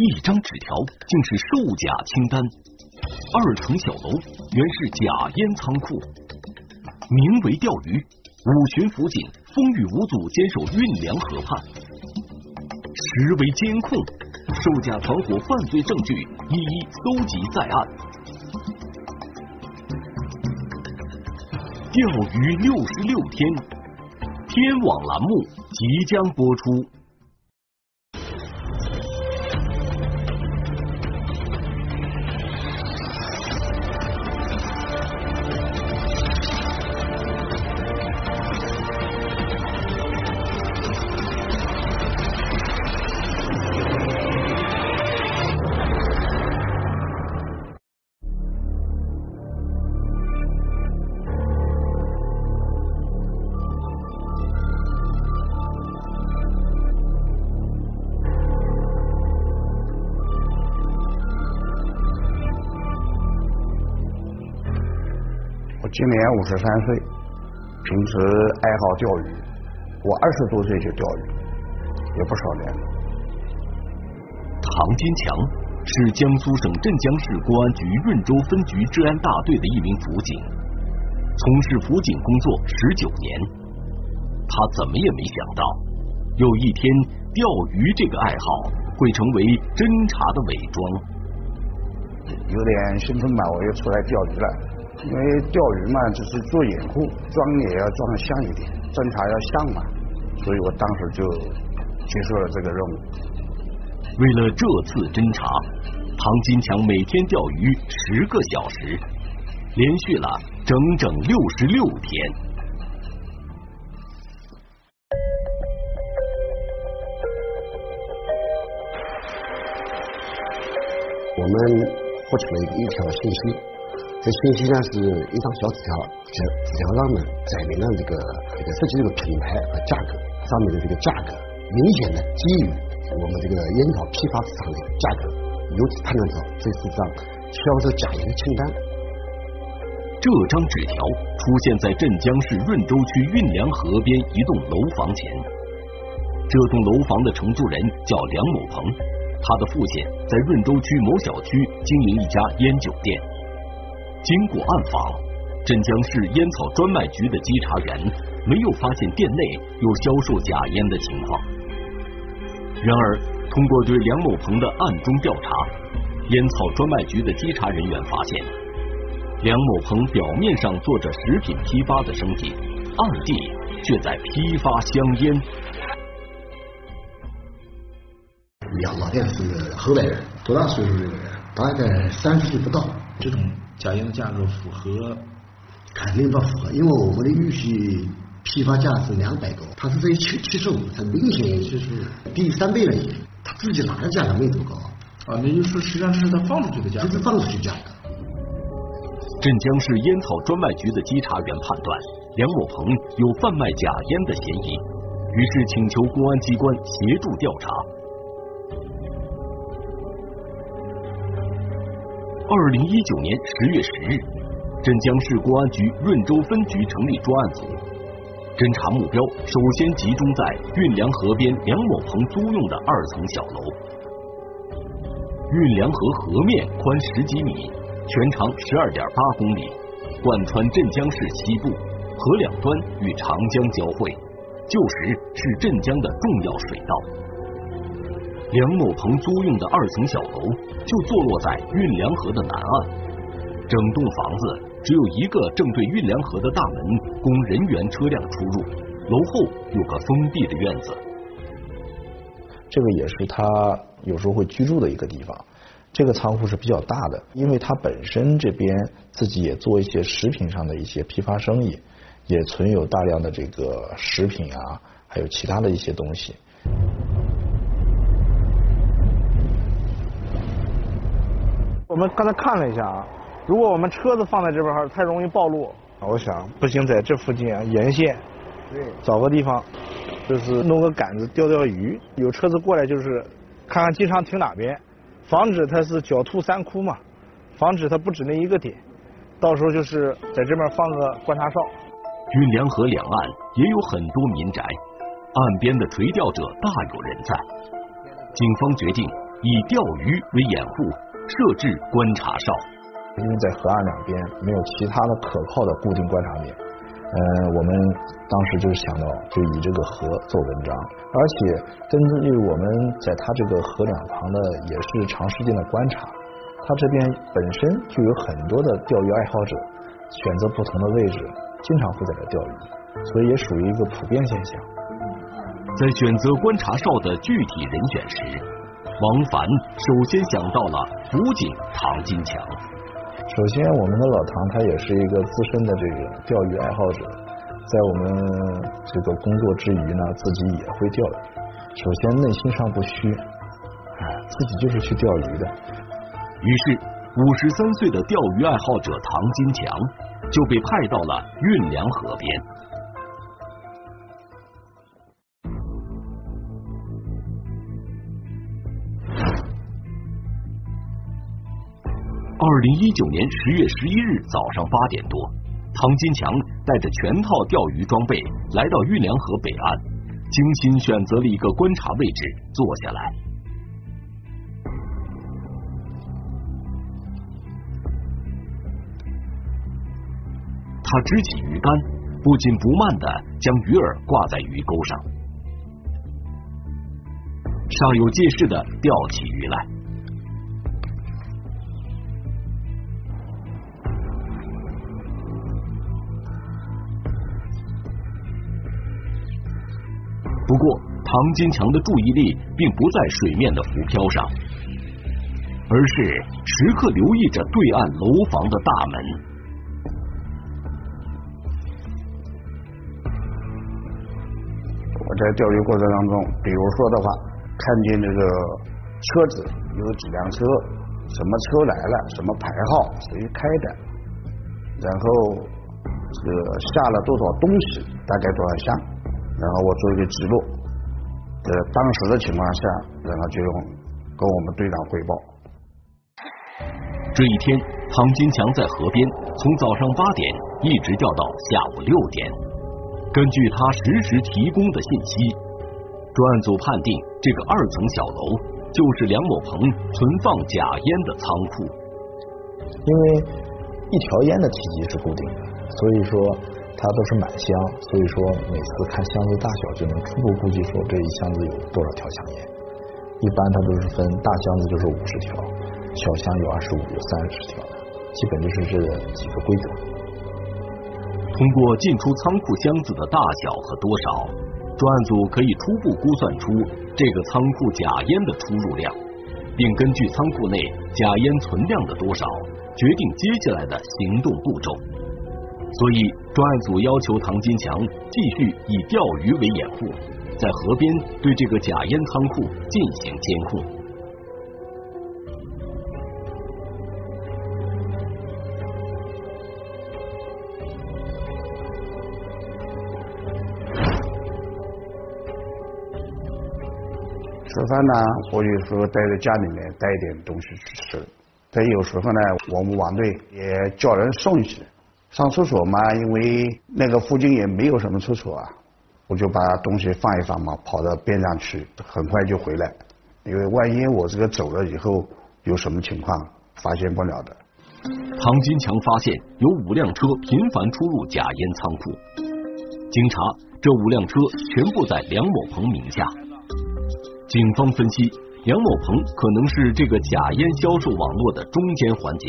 一张纸条竟是售假清单，二层小楼原是假烟仓库，名为钓鱼，五巡辅警风雨无阻坚守运粮河畔，实为监控，售假团伙犯罪证据一一搜集在案。钓鱼六十六天，天网栏目即将播出。今年五十三岁，平时爱好钓鱼。我二十多岁就钓鱼，也不少年了。唐金强是江苏省镇江市公安局润州分局治安大队的一名辅警，从事辅警工作十九年。他怎么也没想到，有一天钓鱼这个爱好会成为侦查的伪装。有点兴奋吧，我又出来钓鱼了。因为钓鱼嘛，就是做掩护，装也要装的像一点，侦查要像嘛，所以我当时就接受了这个任务。为了这次侦查，唐金强每天钓鱼十个小时，连续了整整六十六天。我们获取了一条信息。这信息呢是一张小纸条，这纸条上呢载明了这个这个涉及这个品牌和价格，上面的这个价格明显的低于我们这个烟草批发市场的价格，由此判断出这是张销售假烟的清单。这张纸条出现在镇江市润州区运粮河边一栋楼房前，这栋楼房的承租人叫梁某鹏，他的父亲在润州区某小区经营一家烟酒店。经过暗访，镇江市烟草专卖局的稽查员没有发现店内有销售假烟的情况。然而，通过对梁某鹏的暗中调查，烟草专卖局的稽查人员发现，梁某鹏表面上做着食品批发的生意，暗地却在批发香烟。梁老店是河北人，多大岁数的人？大概三十岁不到。这种。假烟的价格符合，肯定不符合，因为我们的预期批发价是两百多，他是这七七十五，很明显就是低三倍了已经。他自己拿的价格没多高。啊，那就是说实际上是他放出去的价格。就是放出去价格。镇江市烟草专卖局的稽查员判断梁某鹏有贩卖假烟的嫌疑，于是请求公安机关协助调查。二零一九年十月十日，镇江市公安局润州分局成立专案组，侦查目标首先集中在运粮河边梁某鹏租用的二层小楼。运粮河河面宽十几米，全长十二点八公里，贯穿镇江市西部，河两端与长江交汇，旧时是镇江的重要水道。梁某鹏租用的二层小楼就坐落在运粮河的南岸，整栋房子只有一个正对运粮河的大门，供人员车辆出入。楼后有个封闭的院子，这个也是他有时候会居住的一个地方。这个仓库是比较大的，因为他本身这边自己也做一些食品上的一些批发生意，也存有大量的这个食品啊，还有其他的一些东西。我们刚才看了一下啊，如果我们车子放在这边儿，太容易暴露。我想不行，在这附近啊，沿线，对，找个地方，就是弄个杆子钓钓鱼。有车子过来，就是看看经常停哪边，防止它是狡兔三窟嘛，防止它不止那一个点。到时候就是在这边放个观察哨。运粮河两岸也有很多民宅，岸边的垂钓者大有人在。警方决定。以钓鱼为掩护，设置观察哨。因为在河岸两边没有其他的可靠的固定观察点，呃，我们当时就是想到，就以这个河做文章，而且根据我们在它这个河两旁的也是长时间的观察，它这边本身就有很多的钓鱼爱好者，选择不同的位置，经常会在这钓鱼，所以也属于一个普遍现象。在选择观察哨的具体人选时，王凡首先想到了辅警唐金强。首先，我们的老唐他也是一个资深的这个钓鱼爱好者，在我们这个工作之余呢，自己也会钓鱼。首先，内心上不虚，哎，自己就是去钓鱼的。于是，五十三岁的钓鱼爱好者唐金强就被派到了运粮河边。二零一九年十月十一日早上八点多，唐金强带着全套钓鱼装备来到运粮河北岸，精心选择了一个观察位置坐下来。他支起鱼竿，不紧不慢的将鱼饵挂在鱼钩上，煞有介事的钓起鱼来。不过，唐金强的注意力并不在水面的浮漂上，而是时刻留意着对岸楼房的大门。我在钓鱼过程当中，比如说的话，看见这个车子有几辆车，什么车来了，什么牌号，谁开的，然后这个下了多少东西，大概多少箱。然后我做一个记录，呃，当时的情况下，然后就用跟我们队长汇报。这一天，唐金强在河边从早上八点一直钓到下午六点。根据他实时提供的信息，专案组判定这个二层小楼就是梁某鹏存放假烟的仓库。因为一条烟的体积是固定的，所以说。它都是满箱，所以说每次看箱子大小就能初步估计说这一箱子有多少条香烟。一般它都是分大箱子就是五十条，小箱有二十五、有三十条，基本就是这几个规则。通过进出仓库箱子的大小和多少，专案组可以初步估算出这个仓库假烟的出入量，并根据仓库内假烟存量的多少，决定接下来的行动步骤。所以，专案组要求唐金强继续以钓鱼为掩护，在河边对这个假烟仓库进行监控。吃饭呢，我有时候待在家里面带一点东西去吃，但有时候呢，我们网队也叫人送一些。上厕所嘛，因为那个附近也没有什么厕所啊，我就把东西放一放嘛，跑到边上去，很快就回来。因为万一我这个走了以后有什么情况，发现不了的。唐金强发现有五辆车频繁出入假烟仓库，经查，这五辆车全部在梁某鹏名下。警方分析，梁某鹏可能是这个假烟销售网络的中间环节。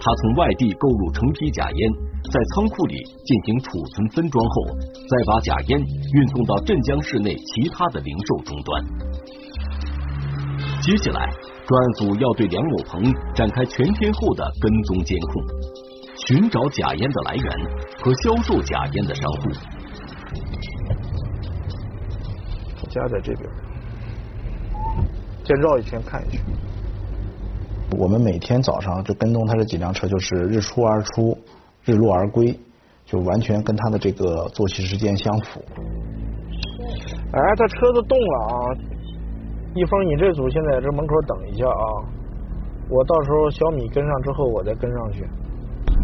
他从外地购入成批假烟，在仓库里进行储存分装后，再把假烟运送到镇江市内其他的零售终端。接下来，专案组要对梁某鹏展开全天候的跟踪监控，寻找假烟的来源和销售假烟的商户。家在这边，先绕一圈看一圈。我们每天早上就跟踪他这几辆车，就是日出而出，日落而归，就完全跟他的这个作息时间相符。哎，他车子动了啊！一峰，你这组现在这门口等一下啊，我到时候小米跟上之后，我再跟上去。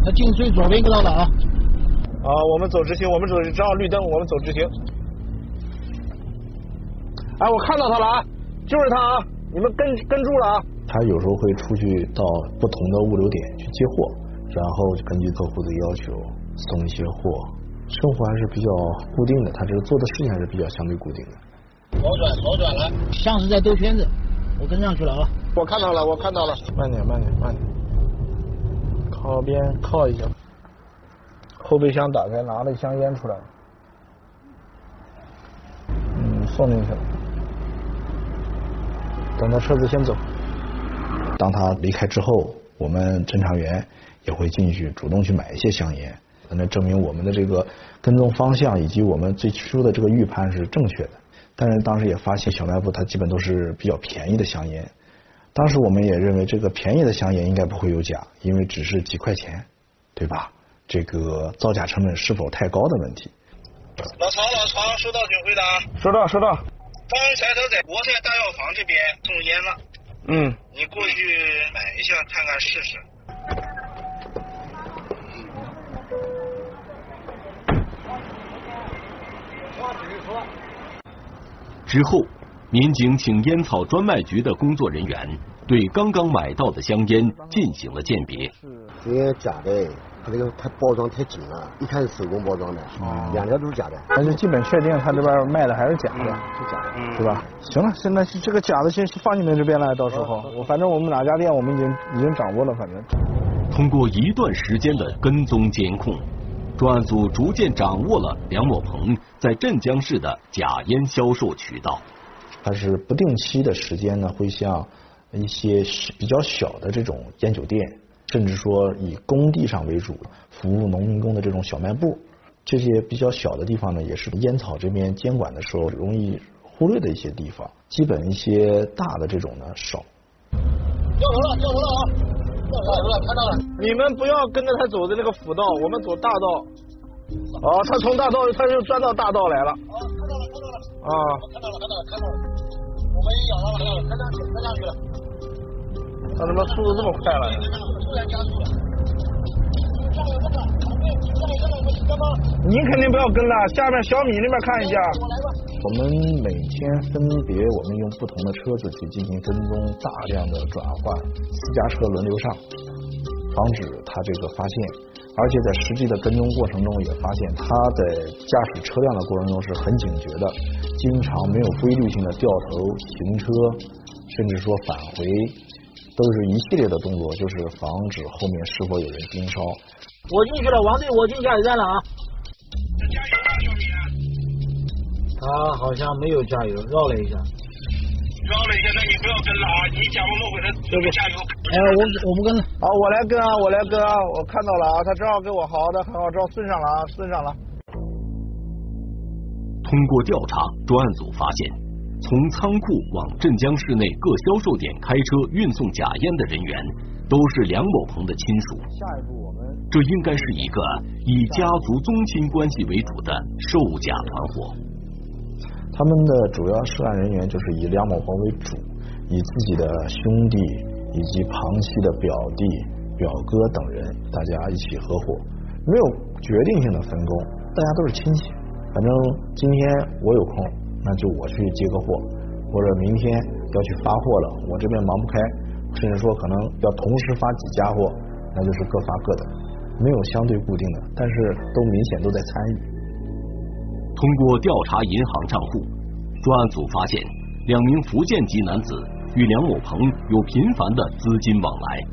他进最左边道了啊！啊，我们走直行，我们走正好绿灯，我们走直行。哎，我看到他了啊，就是他啊！你们跟跟住了啊！他有时候会出去到不同的物流点去接货，然后根据客户的要求送一些货。生活还是比较固定的，他这个做的事情还是比较相对固定的。左转，左转了，像是在兜圈子。我跟上去了啊！我看到了，我看到了。慢点，慢点，慢点。靠边靠一下。后备箱打开，拿了一箱烟出来。嗯，送进去了。等到车子先走。当他离开之后，我们侦查员也会进去主动去买一些香烟。那证明我们的这个跟踪方向以及我们最初的这个预判是正确的。但是当时也发现小卖部它基本都是比较便宜的香烟。当时我们也认为这个便宜的香烟应该不会有假，因为只是几块钱，对吧？这个造假成本是否太高的问题。老曹，老曹，收到请回答。收到，收到。刚才他在国泰大药房这边送烟了。嗯。你过去买一下看看试试。之后，民警请烟草专卖局的工作人员对刚刚买到的香烟进行了鉴别。这些假的，它这个太包装太紧了，一看是手工包装的，两条都是假的。那就基本确定他这边卖的还是假的，是假的，是吧？行了，现在这个假的先放你们这边来，到时候我反正我们哪家店我们已经已经掌握了，反正。通过一段时间的跟踪监控。专案组逐渐掌握了梁某鹏在镇江市的假烟销售渠道。他是不定期的时间呢，会向一些比较小的这种烟酒店，甚至说以工地上为主服务农民工的这种小卖部，这些比较小的地方呢，也是烟草这边监管的时候容易忽略的一些地方。基本一些大的这种呢少。掉头了，掉头了啊！掉头了看到了，你们不要跟着他走的那个辅道，我们走大道。哦，他从大道，他就钻到大道来了。哦，看到了，看到了。啊，看到了，看到了，看到了。我们也咬到了，开上去，开上去了。他怎么速度这么快了？突然加速了。您肯定不要跟了，下面小米那边看一下。我们每天分别，我们用不同的车子去进行跟踪，大量的转换，私家车轮流上，防止他这个发现。而且在实际的跟踪过程中，也发现他在驾驶车辆的过程中是很警觉的，经常没有规律性的掉头停车，甚至说返回，都是一系列的动作，就是防止后面是否有人盯梢。我进去了，王队，我进加油站了啊。他好像没有加油，绕了一下。绕了一下，那你不要跟了啊！你假模模给他这个加油。哎，我我不跟了。好，我来跟啊，我来跟啊，我看到了啊，他正好跟我好的，很好，正好顺上了啊，顺上了。通过调查，专案组发现，从仓库往镇江市内各销售点开车运送假烟的人员，都是梁某鹏的亲属。下一步我们。这应该是一个以家族宗亲关系为主的售假团伙。他们的主要涉案人员就是以梁某鹏为主，以自己的兄弟以及旁系的表弟、表哥等人，大家一起合伙，没有决定性的分工，大家都是亲戚。反正今天我有空，那就我去接个货，或者明天要去发货了，我这边忙不开，甚至说可能要同时发几家货，那就是各发各的。没有相对固定的，但是都明显都在参与。通过调查银行账户，专案组发现两名福建籍男子与梁某鹏有频繁的资金往来。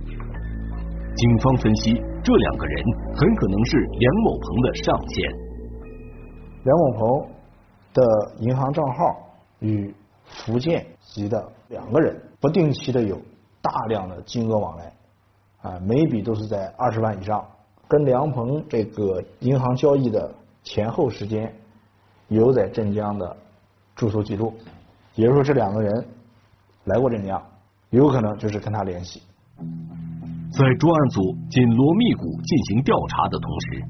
警方分析，这两个人很可能是梁某鹏的上线。梁某鹏的银行账号与福建籍的两个人不定期的有大量的金额往来，啊，每笔都是在二十万以上。跟梁鹏这个银行交易的前后时间有在镇江的住宿记录，也就是说这两个人来过镇江，有可能就是跟他联系。在专案组紧锣密鼓进行调查的同时，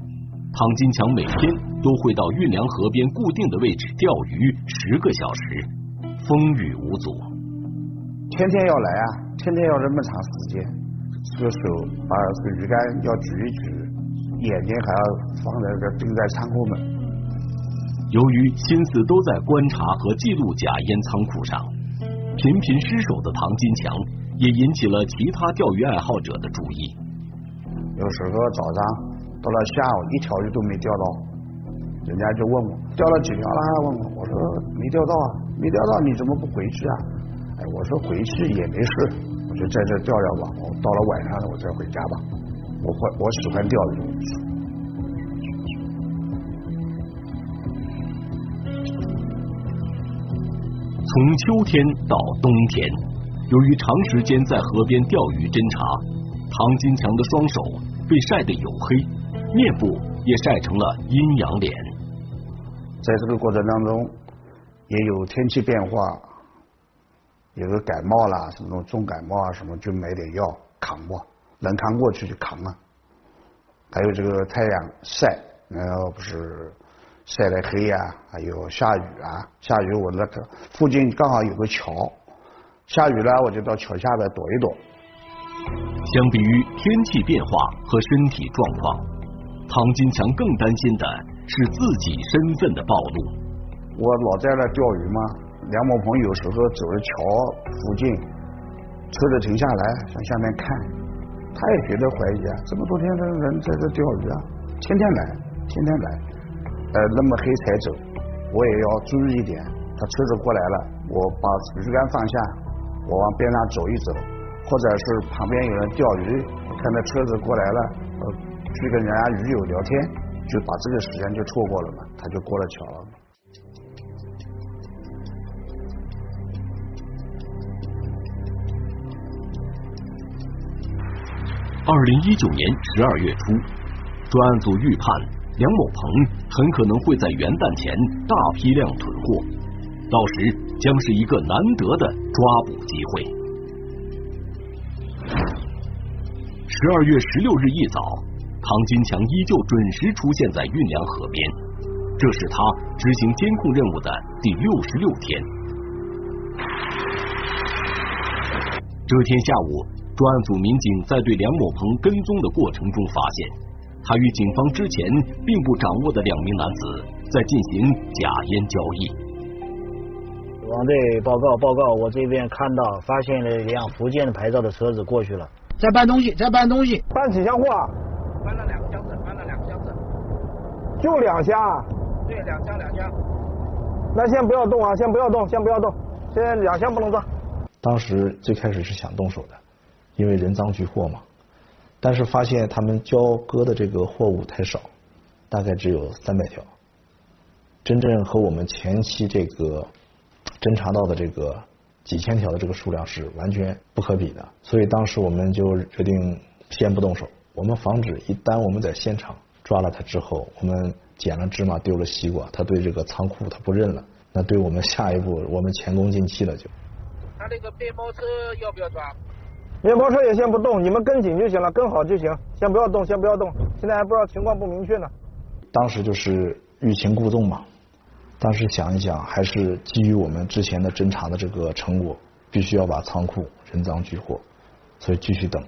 唐金强每天都会到运粮河边固定的位置钓鱼十个小时，风雨无阻。天天要来啊，天天要这么长时间。这个手把这个鱼竿要举一举，眼睛还要放在这盯在仓库门。由于心思都在观察和记录假烟仓库上，频频失手的唐金强，也引起了其他钓鱼爱好者的注意。有时候早上到了下午，一条鱼都没钓到，人家就问我钓了几条了？问我，我说没钓到啊，没钓到，你怎么不回去啊？哎，我说回去也没事，我就在这钓钓吧。我到了晚上了，我再回家吧。我会，我喜欢钓鱼。从秋天到冬天，由于长时间在河边钓鱼侦查，唐金强的双手被晒得黝黑，面部也晒成了阴阳脸。在这个过程当中，也有天气变化，有个感冒啦，什么重感冒啊，什么就买点药扛过，能扛过去就扛啊。还有这个太阳晒，然后不是。晒得黑呀，还有下雨啊，下雨我那个附近刚好有个桥，下雨了我就到桥下边躲一躲。相比于天气变化和身体状况，唐金强更担心的是自己身份的暴露。我老在那钓鱼嘛，梁某鹏有时候走着桥附近，车子停下来向下面看，他也觉得怀疑啊，这么多天的人在这钓鱼啊，天天来，天天来。呃，那么黑才走，我也要注意一点。他车子过来了，我把鱼竿放下，我往边上走一走，或者是旁边有人钓鱼，看到车子过来了，呃，去跟人家鱼友聊天，就把这个时间就错过了嘛，他就过了桥了。二零一九年十二月初，专案组预判。梁某鹏很可能会在元旦前大批量囤货，到时将是一个难得的抓捕机会。十二月十六日一早，唐金强依旧准时出现在运粮河边，这是他执行监控任务的第六十六天。这天下午，专案组民警在对梁某鹏跟踪的过程中发现。他与警方之前并不掌握的两名男子在进行假烟交易。王队报告报告，我这边看到发现了一辆福建的牌照的车子过去了，在搬东西，在搬东西，搬几箱货啊？搬了两个箱子，搬了两个箱子，就两箱？对，两箱两箱。那先不要动啊，先不要动，先不要动，现在两箱不能动。当时最开始是想动手的，因为人赃俱获嘛。但是发现他们交割的这个货物太少，大概只有三百条，真正和我们前期这个侦查到的这个几千条的这个数量是完全不可比的。所以当时我们就决定先不动手，我们防止一旦我们在现场抓了他之后，我们捡了芝麻丢了西瓜，他对这个仓库他不认了，那对我们下一步我们前功尽弃了就。他那个面包车要不要抓？面包车也先不动，你们跟紧就行了，跟好就行，先不要动，先不要动。现在还不知道情况不明确呢。当时就是欲擒故纵嘛。当时想一想，还是基于我们之前的侦查的这个成果，必须要把仓库人赃俱获，所以继续等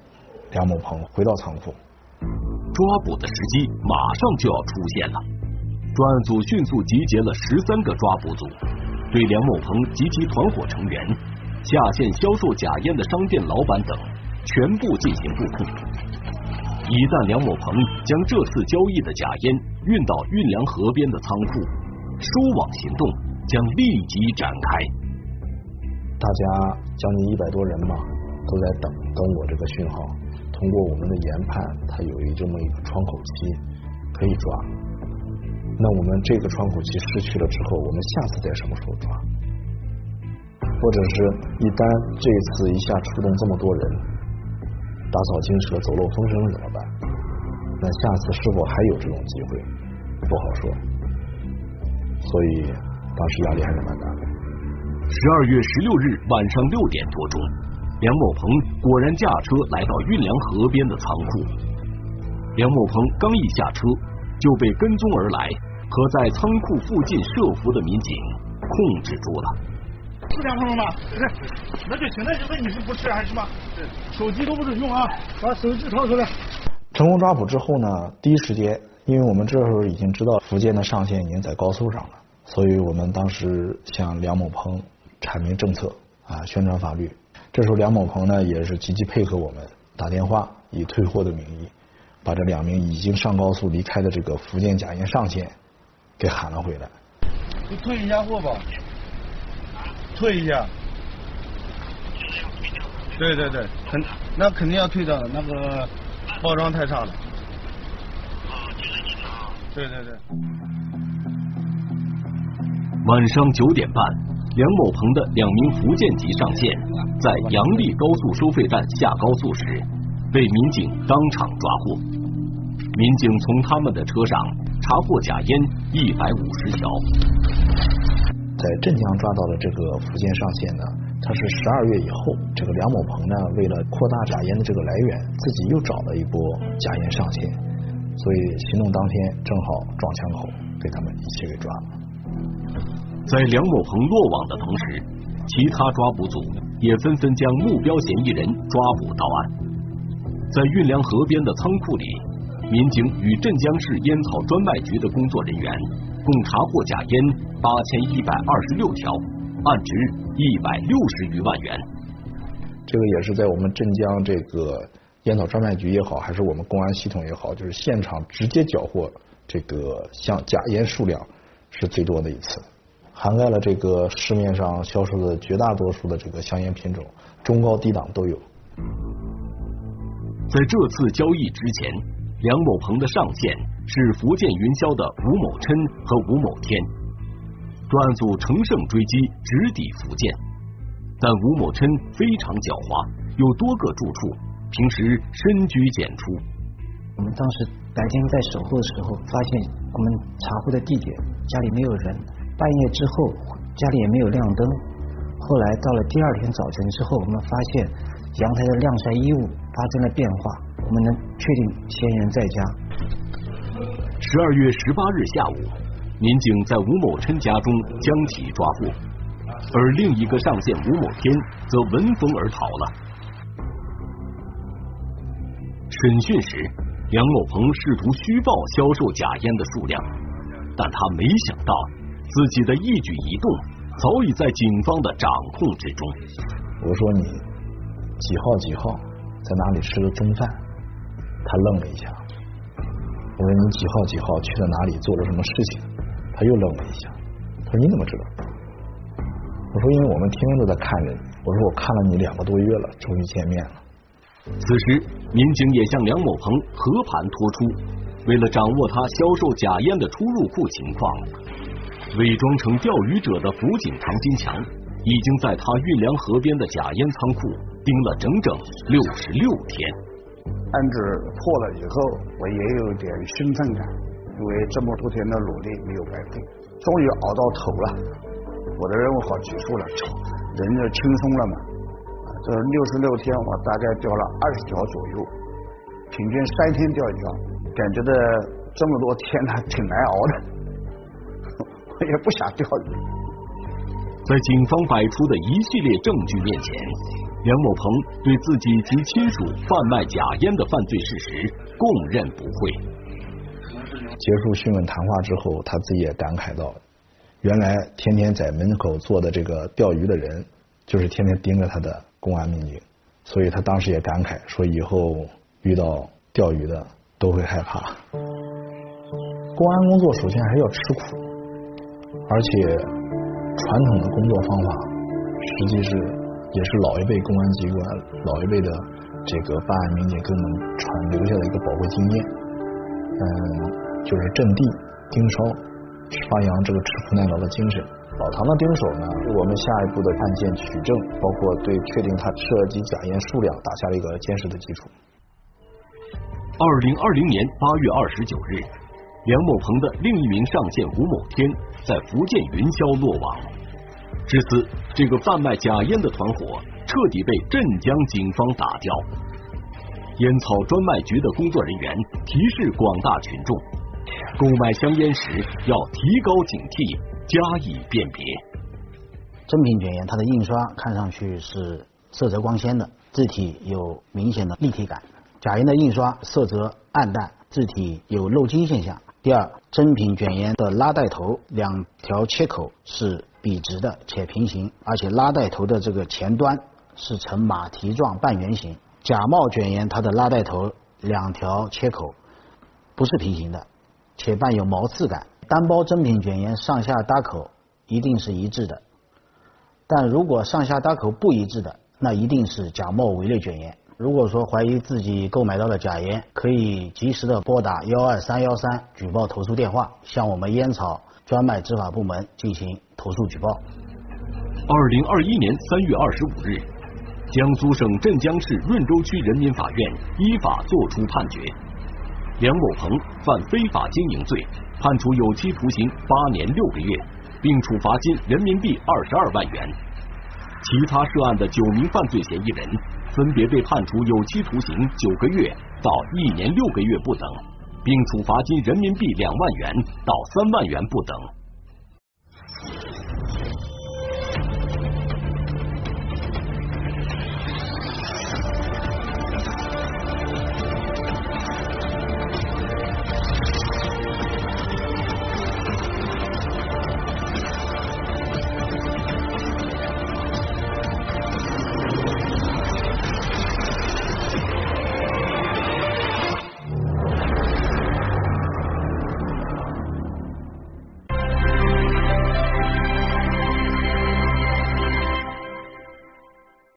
梁某鹏回到仓库。抓捕的时机马上就要出现了，专案组迅速集结了十三个抓捕组，对梁某鹏及其团伙成员。下线销售假烟的商店老板等全部进行布控。一旦梁某鹏将这次交易的假烟运到运粮河边的仓库，收网行动将立即展开。大家将近一百多人嘛，都在等等我这个讯号。通过我们的研判，它有一这么一个窗口期可以抓。那我们这个窗口期失去了之后，我们下次在什么时候抓？或者是一旦这次一下出动这么多人，打草惊蛇、走漏风声怎么办？那下次是否还有这种机会？不好说。所以当时压力还是蛮大的。十二月十六日晚上六点多钟，梁某鹏果然驾车来到运粮河边的仓库。梁某鹏刚一下车，就被跟踪而来和在仓库附近设伏的民警控制住了。是两分钟吧？是，那就行。那就问你是不是还是什么？手机都不准用啊！把手机掏出来。成功抓捕之后呢，第一时间，因为我们这时候已经知道福建的上线已经在高速上了，所以我们当时向梁某鹏阐明政策啊宣传法律。这时候梁某鹏呢也是积极配合我们，打电话以退货的名义，把这两名已经上高速离开的这个福建假烟上线给喊了回来。就退一下货吧，退一下。对对对，肯那肯定要退掉的，那个包装太差了。对对对。晚上九点半，梁某鹏的两名福建籍上线，在阳历高速收费站下高速时，被民警当场抓获。民警从他们的车上查获假烟一百五十条。在镇江抓到的这个福建上线呢，他是十二月以后，这个梁某鹏呢，为了扩大假烟的这个来源，自己又找了一波假烟上线，所以行动当天正好撞枪口，被他们一起给抓了。在梁某鹏落网的同时，其他抓捕组也纷纷将目标嫌疑人抓捕到案。在运粮河边的仓库里，民警与镇江市烟草专卖局的工作人员共查获假烟八千一百二十六条，案值一百六十余万元。这个也是在我们镇江这个烟草专卖局也好，还是我们公安系统也好，就是现场直接缴获这个像假烟数量是最多的一次。涵盖了这个市面上销售的绝大多数的这个香烟品种，中高低档都有。在这次交易之前，梁某鹏的上线是福建云霄的吴某琛和吴某天，专案组乘胜追击，直抵福建。但吴某琛非常狡猾，有多个住处，平时深居简出。我们当时白天在守候的时候，发现我们查获的地点家里没有人。半夜之后，家里也没有亮灯。后来到了第二天早晨之后，我们发现阳台的晾晒衣物发生了变化，我们能确定嫌疑人在家。十二月十八日下午，民警在吴某琛家中将其抓获，而另一个上线吴某天则闻风而逃了。审讯时，梁某鹏试图虚报销售假烟的数量，但他没想到。自己的一举一动早已在警方的掌控之中。我说你几号几号在哪里吃的中饭？他愣了一下。我说你几号几号去了哪里做了什么事情？他又愣了一下。他说你怎么知道？我说因为我们天天都在看着你。我说我看了你两个多月了，终于见面了。此时，民警也向梁某鹏和盘托出，为了掌握他销售假烟的出入库情况。伪装成钓鱼者的辅警唐金强，已经在他运粮河边的假烟仓库盯了整整六十六天。案子破了以后，我也有点兴奋感，因为这么多天的努力没有白费，终于熬到头了，我的任务好结束了，人就轻松了嘛。这六十六天，我大概钓了二十条左右，平均三天钓一条，感觉的这么多天呢，挺难熬的。也不想钓鱼。在警方摆出的一系列证据面前，梁某鹏对自己及亲属贩卖假烟的犯罪事实供认不讳。结束讯问谈话之后，他自己也感慨到，原来天天在门口坐的这个钓鱼的人，就是天天盯着他的公安民警。所以他当时也感慨说，以后遇到钓鱼的都会害怕。公安工作首先还是要吃苦。而且，传统的工作方法，实际是也是老一辈公安机关、老一辈的这个办案民警给我们传留下的一个宝贵经验。嗯，就是阵地盯梢，发扬这个吃苦耐劳的精神。老唐的盯守呢，为我们下一步的案件取证，包括对确定他涉及假烟数量打下了一个坚实的基础。二零二零年八月二十九日，梁某鹏的另一名上线吴某天。在福建云霄落网，至此，这个贩卖假烟的团伙彻底被镇江警方打掉。烟草专卖局的工作人员提示广大群众，购买香烟时要提高警惕，加以辨别。真品卷烟，它的印刷看上去是色泽光鲜的，字体有明显的立体感；假烟的印刷色泽暗淡，字体有漏金现象。第二，真品卷烟的拉带头两条切口是笔直的且平行，而且拉带头的这个前端是呈马蹄状半圆形。假冒卷烟它的拉带头两条切口不是平行的，且伴有毛刺感。单包真品卷烟上下搭口一定是一致的，但如果上下搭口不一致的，那一定是假冒伪劣卷烟。如果说怀疑自己购买到了假烟，可以及时的拨打幺二三幺三举报投诉电话，向我们烟草专卖执法部门进行投诉举报。二零二一年三月二十五日，江苏省镇江市润州区人民法院依法作出判决，梁某鹏犯非法经营罪，判处有期徒刑八年六个月，并处罚金人民币二十二万元。其他涉案的九名犯罪嫌疑人。分别被判处有期徒刑九个月到一年六个月不等，并处罚金人民币两万元到三万元不等。